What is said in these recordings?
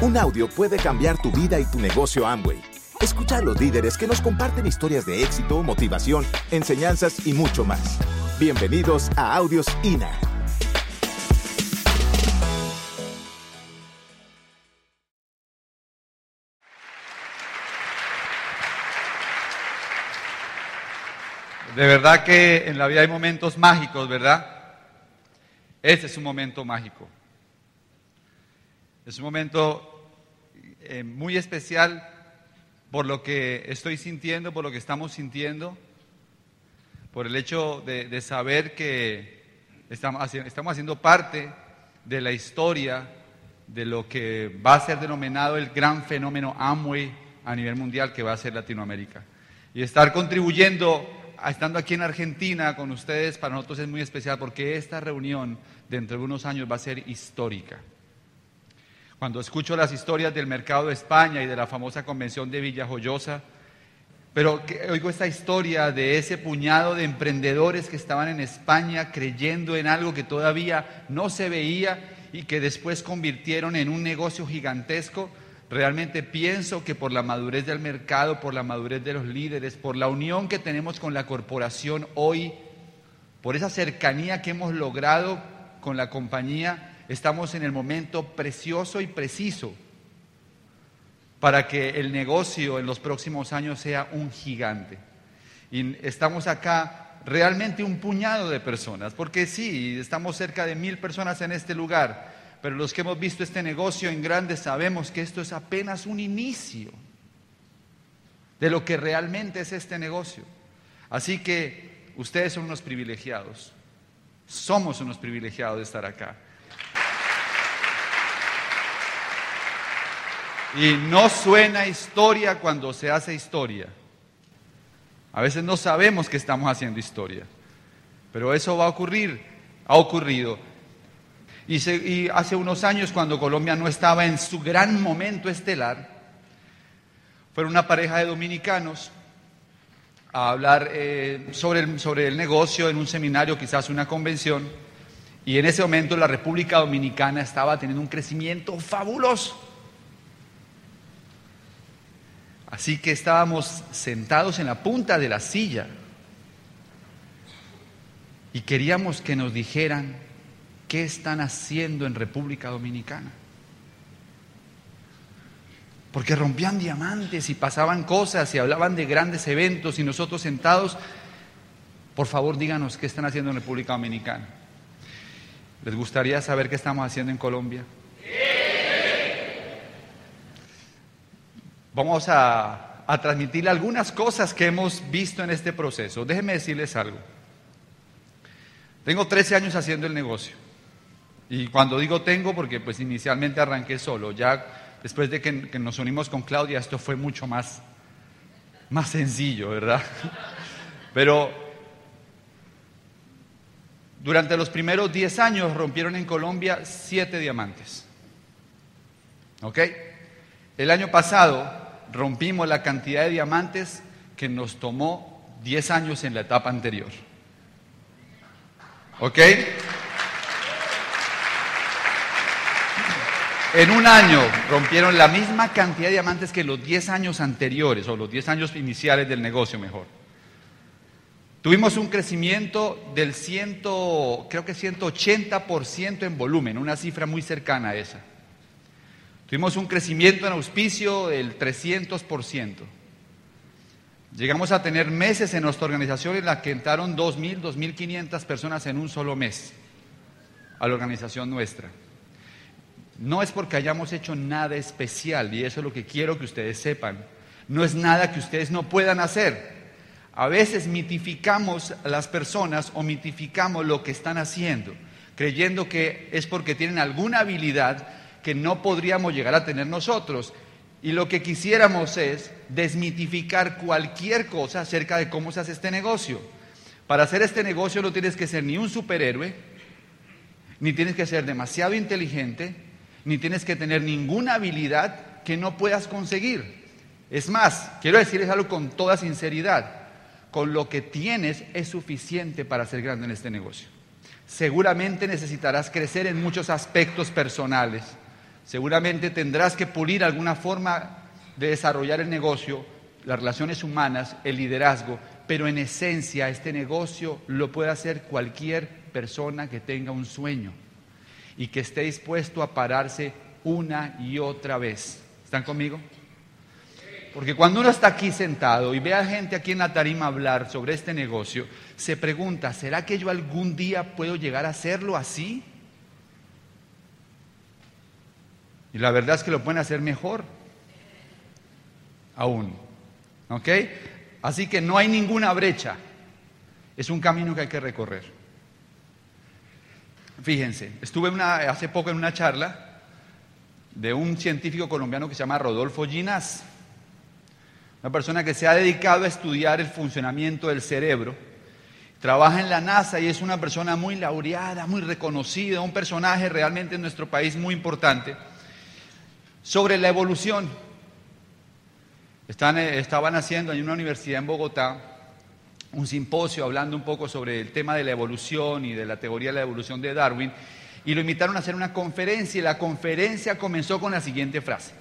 Un audio puede cambiar tu vida y tu negocio Amway. Escucha a los líderes que nos comparten historias de éxito, motivación, enseñanzas y mucho más. Bienvenidos a Audios INA. De verdad que en la vida hay momentos mágicos, ¿verdad? Este es un momento mágico. Es un momento eh, muy especial por lo que estoy sintiendo, por lo que estamos sintiendo, por el hecho de, saber que estamos haciendo parte de la historia de lo que va a ser denominado el gran fenómeno Amway a nivel mundial que va a ser Latinoamérica. Y estar contribuyendo estando aquí en Argentina con ustedes para nosotros es muy especial porque esta reunión dentro de unos años va a ser histórica. Cuando escucho las historias del mercado de España y de la famosa convención de Villajoyosa, pero oigo esta historia de ese puñado de emprendedores que estaban en España creyendo en algo que todavía no se veía y que después convirtieron en un negocio gigantesco, Realmente pienso que por la madurez del mercado, por la madurez de los líderes, por la unión que tenemos con la corporación hoy, por esa cercanía que hemos logrado con la compañía, estamos en el momento precioso y preciso para que el negocio en los próximos años sea un gigante. Y estamos acá realmente un puñado de personas, porque sí, estamos cerca de mil personas en este lugar, pero los que hemos visto este negocio en grande sabemos que esto es apenas un inicio de lo que realmente es este negocio. Así que ustedes son unos privilegiados, somos unos privilegiados de estar acá. Y no suena historia cuando se hace historia. A veces no sabemos que estamos haciendo historia, pero eso va a ocurrir, ha ocurrido. Y, hace unos años, cuando Colombia no estaba en su gran momento estelar, fueron una pareja de dominicanos a hablar eh, sobre, el, sobre el negocio en un seminario, quizás una convención, y en ese momento la República Dominicana estaba teniendo un crecimiento fabuloso. Así que estábamos sentados en la punta de la silla y queríamos que nos dijeran ¿Qué están haciendo en República Dominicana? Porque rompían diamantes y pasaban cosas y hablaban de grandes eventos y nosotros sentados, por favor díganos qué están haciendo en República Dominicana. ¿Les gustaría saber qué estamos haciendo en Colombia? Vamos a, a transmitirle algunas cosas que hemos visto en este proceso. Déjenme decirles algo. Tengo 13 años haciendo el negocio. Y cuando digo tengo, porque pues inicialmente arranqué solo, ya después de que, nos unimos con Claudia, esto fue mucho más, más sencillo, ¿verdad? Pero durante los primeros 10 años rompieron en Colombia 7 diamantes. ¿Ok? El año pasado rompimos la cantidad de diamantes que nos tomó 10 años en la etapa anterior. ¿Ok? En un año rompieron la misma cantidad de diamantes que los 10 años anteriores, o los 10 años iniciales del negocio mejor. Tuvimos un crecimiento del 100, creo que 180% en volumen, una cifra muy cercana a esa. Tuvimos un crecimiento en auspicio del 300%. Llegamos a tener meses en nuestra organización en la que entraron 2.000, 2.500 personas en un solo mes a la organización nuestra. No es porque hayamos hecho nada especial, y eso es lo que quiero que ustedes sepan. No es nada que ustedes no puedan hacer. A veces mitificamos a las personas o mitificamos lo que están haciendo, creyendo que es porque tienen alguna habilidad que no podríamos llegar a tener nosotros. Y lo que quisiéramos es desmitificar cualquier cosa acerca de cómo se hace este negocio. Para hacer este negocio no tienes que ser ni un superhéroe, ni tienes que ser demasiado inteligente, ni tienes que tener ninguna habilidad que no puedas conseguir. Es más, quiero decirles algo con toda sinceridad, con lo que tienes es suficiente para ser grande en este negocio. Seguramente necesitarás crecer en muchos aspectos personales, seguramente tendrás que pulir alguna forma de desarrollar el negocio, las relaciones humanas, el liderazgo, pero en esencia este negocio lo puede hacer cualquier persona que tenga un sueño y que esté dispuesto a pararse una y otra vez. ¿Están conmigo? Porque cuando uno está aquí sentado y ve a gente aquí en la tarima hablar sobre este negocio, se pregunta, ¿será que yo algún día puedo llegar a hacerlo así? Y la verdad es que lo pueden hacer mejor aún. ¿Ok? Así que no hay ninguna brecha. Es un camino que hay que recorrer. Fíjense, estuve hace poco en una charla de un científico colombiano que se llama Rodolfo Ginás, una persona que se ha dedicado a estudiar el funcionamiento del cerebro. Trabaja en la NASA y es una persona muy laureada, muy reconocida, un personaje realmente en nuestro país muy importante, sobre la evolución. Eh, estaban haciendo en una universidad en Bogotá un simposio hablando un poco sobre el tema de la evolución y de la teoría de la evolución de Darwin y lo invitaron a hacer una conferencia y la conferencia comenzó con la siguiente frase.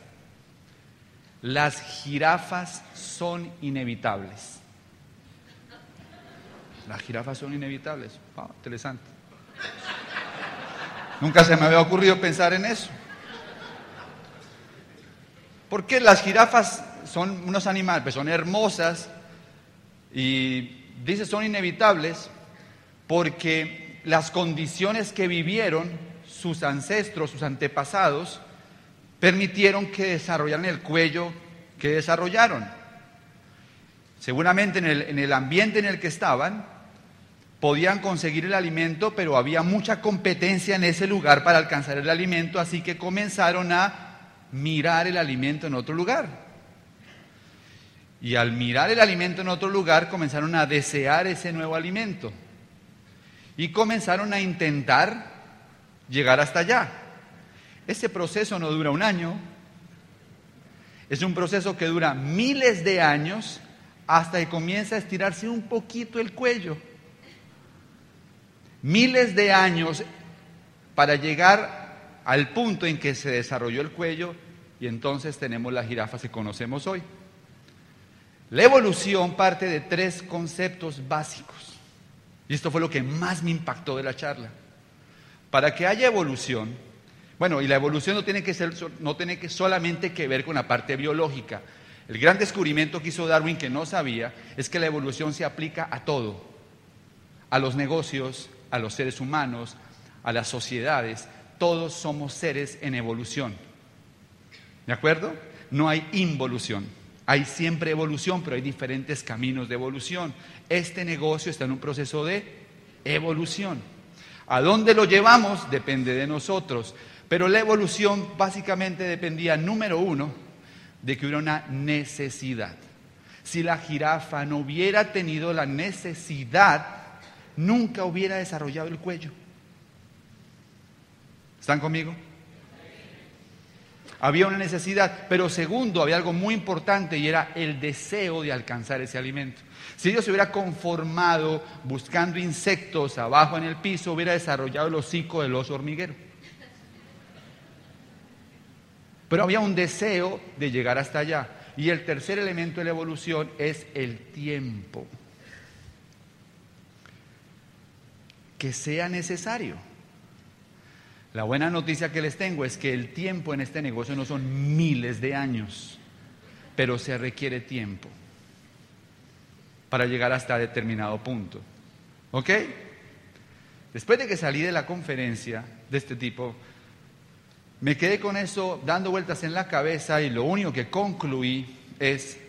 Las jirafas son inevitables. Las jirafas son inevitables. interesante. Nunca se me había ocurrido pensar en eso. Porque las jirafas son unos animales, pues son hermosas y dice son inevitables porque las condiciones que vivieron sus ancestros, sus antepasados, permitieron que desarrollaran el cuello que desarrollaron. Seguramente en el, en el ambiente en el que estaban, podían conseguir el alimento, pero había mucha competencia en ese lugar para alcanzar el alimento, así que comenzaron a mirar el alimento en otro lugar. Y al mirar el alimento en otro lugar comenzaron a desear ese nuevo alimento. Y comenzaron a intentar llegar hasta allá. Ese proceso no dura un año. Es un proceso que dura miles de años hasta que comienza a estirarse un poquito el cuello. Miles de años para llegar al punto en que se desarrolló el cuello y entonces tenemos las jirafas que conocemos hoy. La evolución parte de tres conceptos básicos. Y esto fue lo que más me impactó de la charla. Para que haya evolución, bueno, y la evolución no tiene que, ser, no tiene que solamente que ver con la parte biológica. El gran descubrimiento que hizo Darwin que no sabía es que la evolución se aplica a todo, a los negocios, a los seres humanos, a las sociedades, todos somos seres en evolución. ¿De acuerdo? No hay involución. Hay siempre evolución, pero hay diferentes caminos de evolución. Este negocio está en un proceso de evolución. ¿A dónde lo llevamos? Depende de nosotros. Pero la evolución básicamente dependía, número uno, de que hubiera una necesidad. Si la jirafa no hubiera tenido la necesidad, nunca hubiera desarrollado el cuello. ¿Están conmigo? Había una necesidad, pero segundo, había algo muy importante y era el deseo de alcanzar ese alimento. Si Dios se hubiera conformado buscando insectos abajo en el piso, hubiera desarrollado el hocico del oso hormiguero. Pero había un deseo de llegar hasta allá. Y el tercer elemento de la evolución es el tiempo. Que sea necesario. La buena noticia que les tengo es que el tiempo en este negocio no son miles de años, pero se requiere tiempo para llegar hasta determinado punto. ¿Ok? Después de que salí de la conferencia de este tipo, me quedé con eso dando vueltas en la cabeza y lo único que concluí es,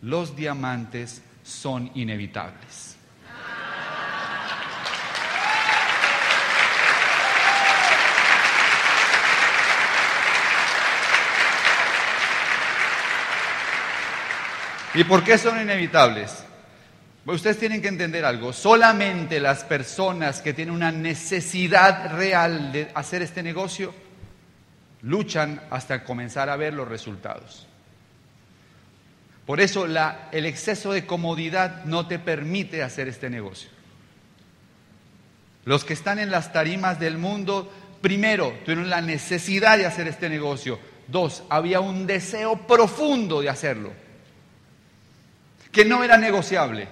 los diamantes son inevitables. ¿Y por qué son inevitables? ustedes tienen que entender algo. Solamente las personas que tienen una necesidad real de hacer este negocio luchan hasta comenzar a ver los resultados. Por eso el exceso de comodidad no te permite hacer este negocio. Los que están en las tarimas del mundo primero, tuvieron la necesidad de hacer este negocio. Dos, había un deseo profundo de hacerlo, que no era negociable.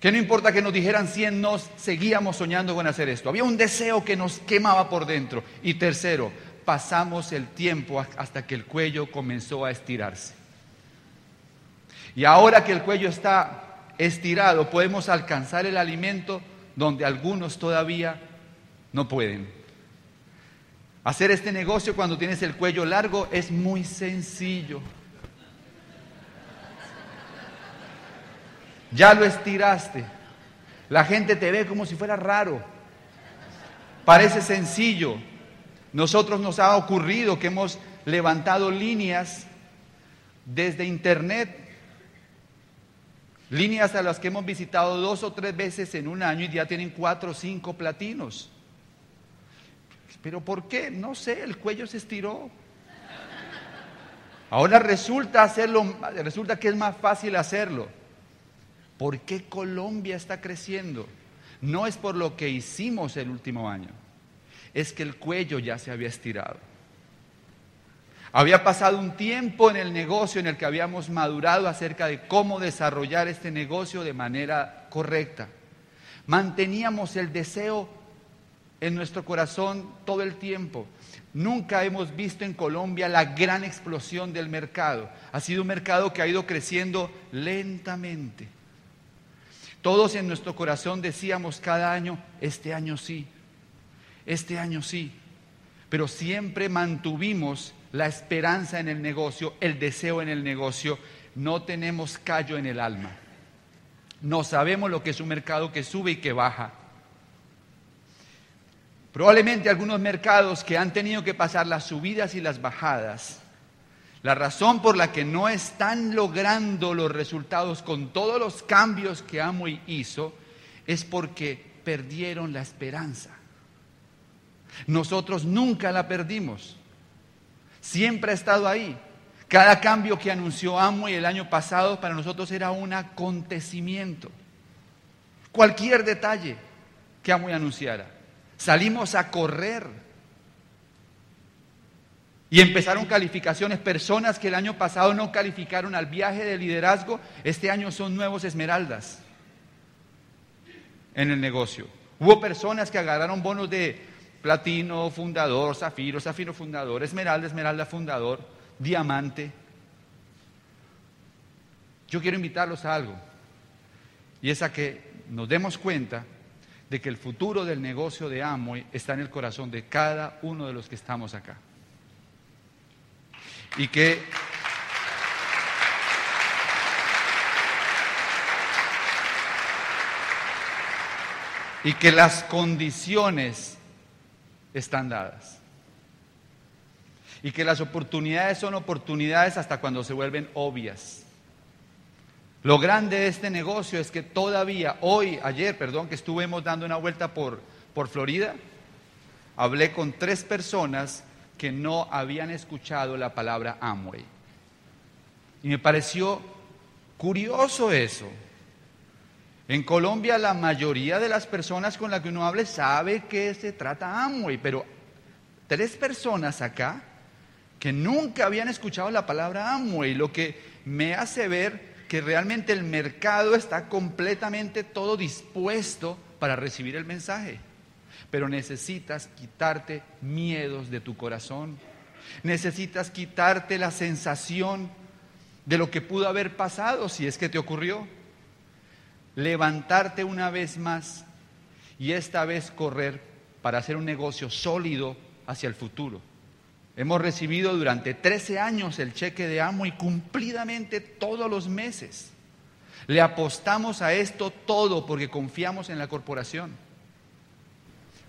Que no importa que nos dijeran 100 nos, seguíamos soñando con hacer esto. Había un deseo que nos quemaba por dentro. Y tercero, pasamos el tiempo hasta que el cuello comenzó a estirarse. Y ahora que el cuello está estirado, podemos alcanzar el alimento donde algunos todavía no pueden. Hacer este negocio cuando tienes el cuello largo es muy sencillo. Ya lo estiraste. La gente te ve como si fuera raro. Parece sencillo. Nosotros nos ha ocurrido que hemos levantado líneas desde internet, líneas a las que hemos visitado dos o tres veces en un año y ya tienen cuatro o cinco platinos. Pero ¿por qué? No sé, el cuello se estiró. Ahora resulta hacerlo, resulta que es más fácil hacerlo. ¿Por qué Colombia está creciendo? No es por lo que hicimos el último año, es que el cuello ya se había estirado. Había pasado un tiempo en el negocio en el que habíamos madurado acerca de cómo desarrollar este negocio de manera correcta. Manteníamos el deseo en nuestro corazón todo el tiempo. Nunca hemos visto en Colombia la gran explosión del mercado. Ha sido un mercado que ha ido creciendo lentamente. Todos en nuestro corazón decíamos cada año, este año sí, este año sí, pero siempre mantuvimos la esperanza en el negocio, el deseo en el negocio, no tenemos callo en el alma. No sabemos lo que es un mercado que sube y que baja. Probablemente algunos mercados que han tenido que pasar las subidas y las bajadas la razón por la que no están logrando los resultados con todos los cambios que Amway hizo es porque perdieron la esperanza. Nosotros nunca la perdimos. Siempre ha estado ahí. Cada cambio que anunció Amway el año pasado para nosotros era un acontecimiento. Cualquier detalle que Amway anunciara. Salimos a correr y empezaron calificaciones, personas que el año pasado no calificaron al viaje de liderazgo, este año son nuevos esmeraldas en el negocio. Hubo personas que agarraron bonos de platino, fundador, zafiro, zafiro fundador, esmeralda, esmeralda fundador, diamante. Yo quiero invitarlos a algo, y es a que nos demos cuenta de que el futuro del negocio de Amway está en el corazón de cada uno de los que estamos acá y que y que las condiciones están dadas. Y que las oportunidades son oportunidades hasta cuando se vuelven obvias. Lo grande de este negocio es que todavía, hoy, ayer, perdón, que estuvimos dando una vuelta por, por Florida, hablé con tres personas que no habían escuchado la palabra Amway. Y me pareció curioso eso. En Colombia la mayoría de las personas con las que uno hable sabe que se trata Amway, pero tres personas acá que nunca habían escuchado la palabra Amway, lo que me hace ver que realmente el mercado está completamente todo dispuesto para recibir el mensaje pero necesitas quitarte miedos de tu corazón. Necesitas quitarte la sensación de lo que pudo haber pasado si es que te ocurrió. Levantarte una vez más y esta vez correr para hacer un negocio sólido hacia el futuro. Hemos recibido durante 13 años el cheque de amo y cumplidamente todos los meses. Le apostamos a esto todo porque confiamos en la corporación.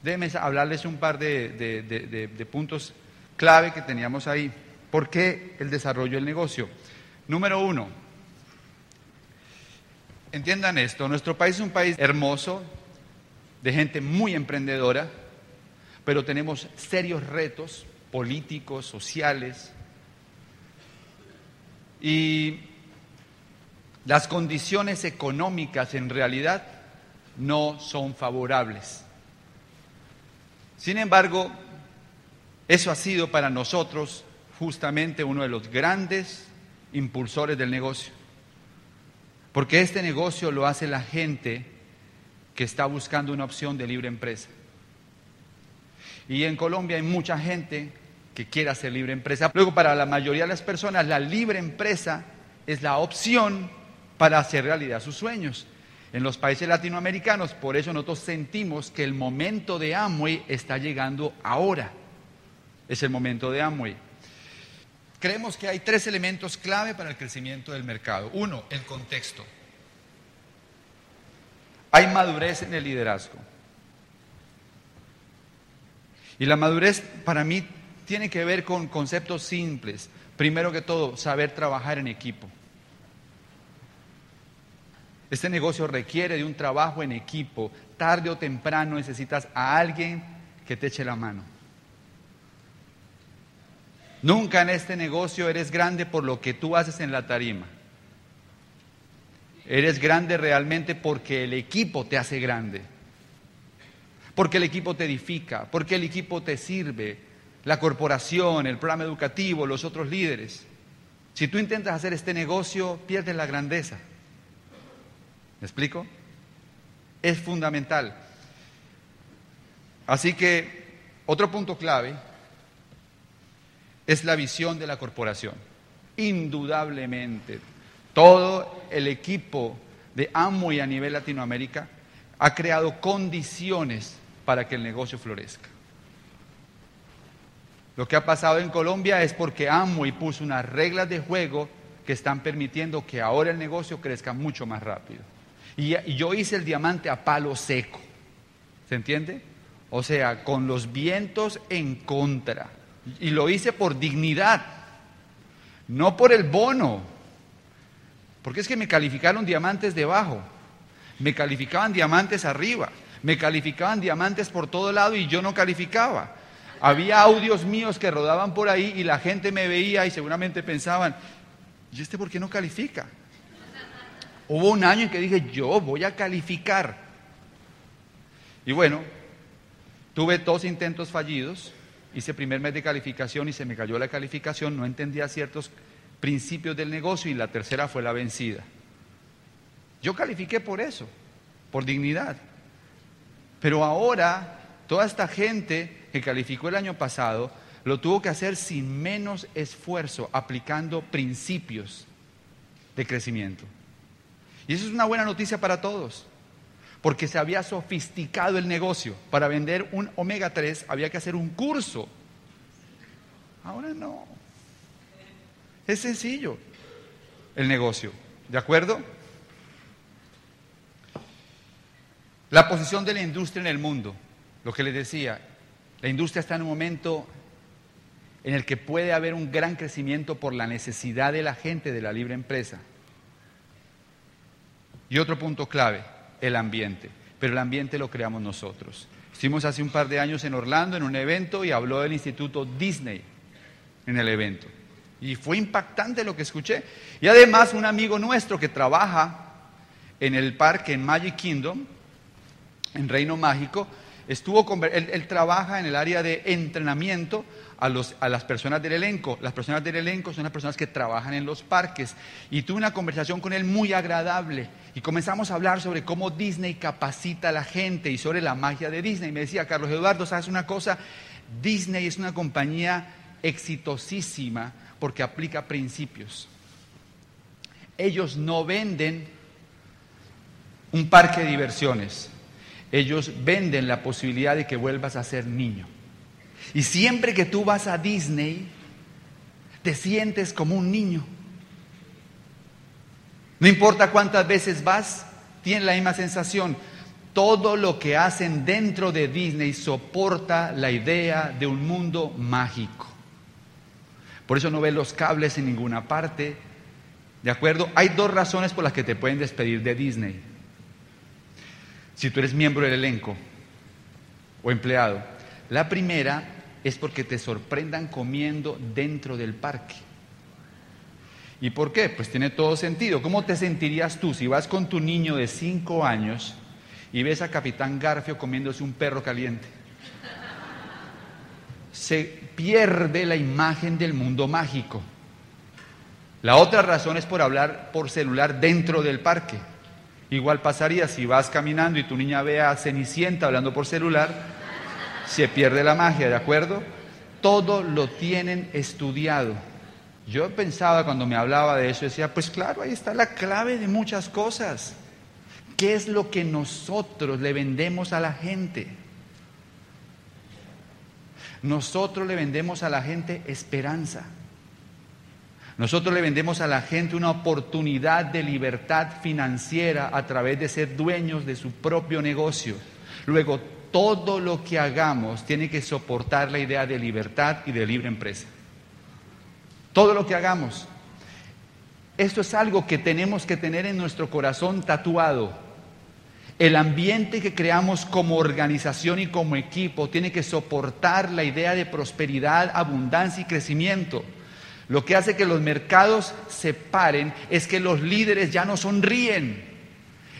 Déjenme hablarles un par de, puntos clave que teníamos ahí. ¿Por qué el desarrollo del negocio? Número uno, entiendan esto, nuestro país es un país hermoso, de gente muy emprendedora, pero tenemos serios retos políticos, sociales, y las condiciones económicas en realidad no son favorables. Sin embargo, eso ha sido para nosotros justamente uno de los grandes impulsores del negocio. Porque este negocio lo hace la gente que está buscando una opción de libre empresa. Y en Colombia hay mucha gente que quiere hacer libre empresa. Luego, para la mayoría de las personas, la libre empresa es la opción para hacer realidad sus sueños. En los países latinoamericanos, por eso nosotros sentimos que el momento de Amway está llegando ahora. Es el momento de Amway. Creemos que hay tres elementos clave para el crecimiento del mercado. Uno, el contexto. Hay madurez en el liderazgo. Y la madurez para mí tiene que ver con conceptos simples. Primero que todo, saber trabajar en equipo. Este negocio requiere de un trabajo en equipo. Tarde o temprano necesitas a alguien que te eche la mano. Nunca en este negocio eres grande por lo que tú haces en la tarima. Eres grande realmente porque el equipo te hace grande. Porque el equipo te edifica, porque el equipo te sirve, la corporación, el programa educativo, los otros líderes. Si tú intentas hacer este negocio, pierdes la grandeza. ¿Me explico? Es fundamental. Así que otro punto clave es la visión de la corporación. Indudablemente, todo el equipo de Amway a nivel Latinoamérica ha creado condiciones para que el negocio florezca. Lo que ha pasado en Colombia es porque Amway puso unas reglas de juego que están permitiendo que ahora el negocio crezca mucho más rápido. Y, yo hice el diamante a palo seco. ¿Se entiende? O sea, con los vientos en contra. Y lo hice por dignidad, no por el bono. Porque es que me calificaron diamantes debajo, me calificaban diamantes arriba, me calificaban diamantes por todo lado y yo no calificaba. Había audios míos que rodaban por ahí y la gente me veía y seguramente pensaban, ¿y este por qué no califica? Hubo un año en que dije, yo voy a calificar. Y bueno, tuve dos intentos fallidos, hice primer mes de calificación y se me cayó la calificación, no entendía ciertos principios del negocio y la tercera fue la vencida. Yo califiqué por eso, por dignidad. Pero ahora, toda esta gente que calificó el año pasado, lo tuvo que hacer sin menos esfuerzo, aplicando principios de crecimiento. Y eso es una buena noticia para todos, porque se había sofisticado el negocio. Para vender un omega 3 había que hacer un curso. Ahora no. Es sencillo el negocio. ¿De acuerdo? La posición de la industria en el mundo, lo que les decía, la industria está en un momento en el que puede haber un gran crecimiento por la necesidad de la gente de la libre empresa. Y otro punto clave, el ambiente. Pero el ambiente lo creamos nosotros. Estuvimos hace un par de años en Orlando en un evento y habló del Instituto Disney en el evento. Y fue impactante lo que escuché. Y además un amigo nuestro que trabaja en el parque en Magic Kingdom, en Reino Mágico, estuvo él, trabaja en el área de entrenamiento a, los, a, las personas del elenco. Las personas del elenco son las personas que trabajan en los parques. Y tuve una conversación con él muy agradable. Y comenzamos a hablar sobre cómo Disney capacita a la gente y sobre la magia de Disney. Me decía, Carlos Eduardo, ¿sabes una cosa? Disney es una compañía exitosísima porque aplica principios. Ellos no venden un parque de diversiones. Ellos venden la posibilidad de que vuelvas a ser niño. Y siempre que tú vas a Disney, te sientes como un niño. No importa cuántas veces vas, tienes la misma sensación. Todo lo que hacen dentro de Disney soporta la idea de un mundo mágico. Por eso no ves los cables en ninguna parte. ¿De acuerdo? Hay dos razones por las que te pueden despedir de Disney. Si tú eres miembro del elenco o empleado. La primera es porque te sorprendan comiendo dentro del parque. ¿Y por qué? Pues tiene todo sentido. ¿Cómo te sentirías tú si vas con tu niño de 5 años y ves a Capitán Garfio comiéndose un perro caliente? se pierde la imagen del mundo mágico. La otra razón es por hablar por celular dentro del parque. Igual pasaría si vas caminando y tu niña ve a Cenicienta hablando por celular, se pierde la magia, ¿de acuerdo? Todo lo tienen estudiado. Yo pensaba cuando me hablaba de eso, decía, pues claro, ahí está la clave de muchas cosas. ¿Qué es lo que nosotros le vendemos a la gente? Nosotros le vendemos a la gente esperanza. Nosotros le vendemos a la gente una oportunidad de libertad financiera a través de ser dueños de su propio negocio. Luego, todo lo que hagamos tiene que soportar la idea de libertad y de libre empresa. Todo lo que hagamos. Esto es algo que tenemos que tener en nuestro corazón tatuado. El ambiente que creamos como organización y como equipo tiene que soportar la idea de prosperidad, abundancia y crecimiento. Lo que hace que los mercados se paren es que los líderes ya no sonríen,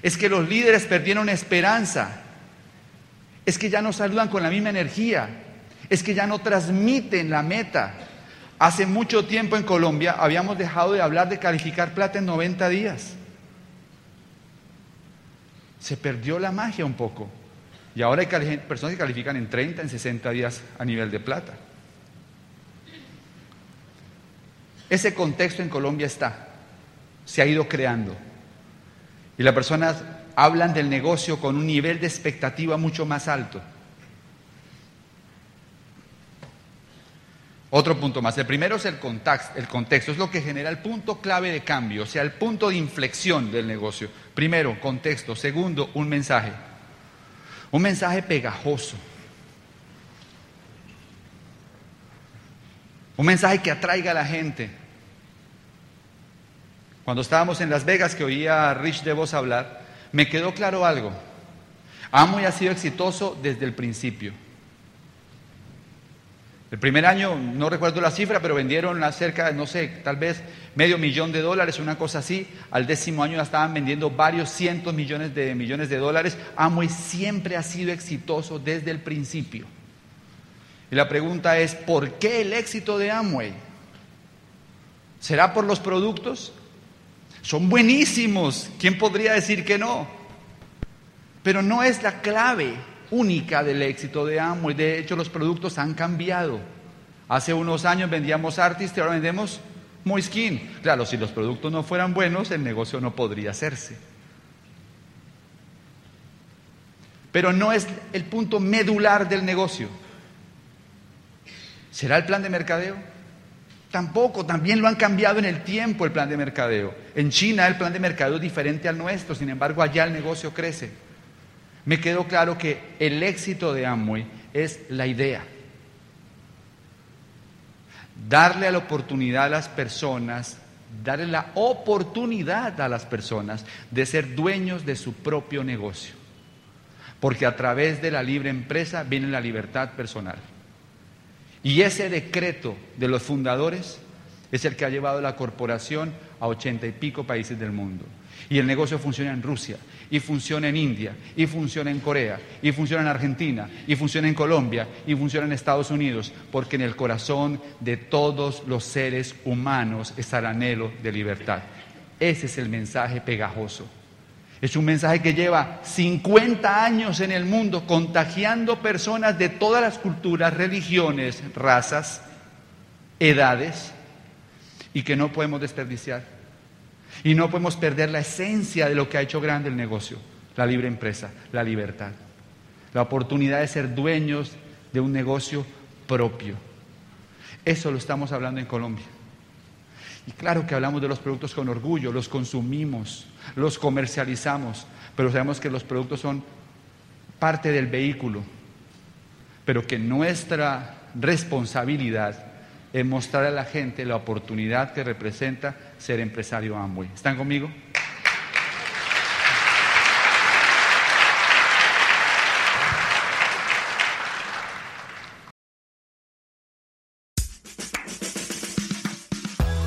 es que los líderes perdieron esperanza, es que ya no saludan con la misma energía, es que ya no transmiten la meta. Hace mucho tiempo en Colombia habíamos dejado de hablar de calificar plata en 90 días. Se perdió la magia un poco. Y ahora hay personas que califican en 30, en 60 días a nivel de plata. Ese contexto en Colombia está, se ha ido creando. Y las personas hablan del negocio con un nivel de expectativa mucho más alto. Otro punto más. El primero es el contexto, el contexto, es lo que genera el punto clave de cambio, o sea, el punto de inflexión del negocio. Primero, contexto. Segundo, un mensaje. Un mensaje pegajoso. Un mensaje que atraiga a la gente. Cuando estábamos en Las Vegas, que oía a Rich DeVos hablar, me quedó claro algo. Amway ha sido exitoso desde el principio. El primer año, no recuerdo la cifra, pero vendieron cerca, no sé, tal vez medio millón de dólares, una cosa así. Al décimo año ya estaban vendiendo varios cientos millones de millones de dólares. Amway siempre ha sido exitoso desde el principio. Y la pregunta es, ¿por qué el éxito de Amway? ¿Será por los productos? Son buenísimos. ¿Quién podría decir que no? Pero no es la clave única del éxito de Amway. De hecho, los productos han cambiado. Hace unos años vendíamos Artist y ahora vendemos Moiskin. Claro, si los productos no fueran buenos, el negocio no podría hacerse. Pero no es el punto medular del negocio. ¿Será el plan de mercadeo? Tampoco, también lo han cambiado en el tiempo el plan de mercadeo. En China el plan de mercadeo es diferente al nuestro, sin embargo allá el negocio crece me quedó claro que el éxito de Amway es la idea. Darle la oportunidad a las personas, darle la oportunidad a las personas de ser dueños de su propio negocio. Porque a través de la libre empresa viene la libertad personal. Y ese decreto de los fundadores es el que ha llevado la corporación a ochenta y pico países del mundo. Y el negocio funciona en Rusia, y funciona en India, y funciona en Corea, y funciona en Argentina, y funciona en Colombia, y funciona en Estados Unidos, porque en el corazón de todos los seres humanos está el anhelo de libertad. Ese es el mensaje pegajoso. Es un mensaje que lleva 50 años en el mundo contagiando personas de todas las culturas, religiones, razas, edades, y que no podemos desperdiciar. Y no podemos perder la esencia de lo que ha hecho grande el negocio, la libre empresa, la libertad, la oportunidad de ser dueños de un negocio propio. Eso lo estamos hablando en Colombia. Y claro que hablamos de los productos con orgullo, los consumimos, los comercializamos, pero sabemos que los productos son parte del vehículo, pero que nuestra responsabilidad es mostrar a la gente la oportunidad que representa ser empresario Amway. ¿Están conmigo?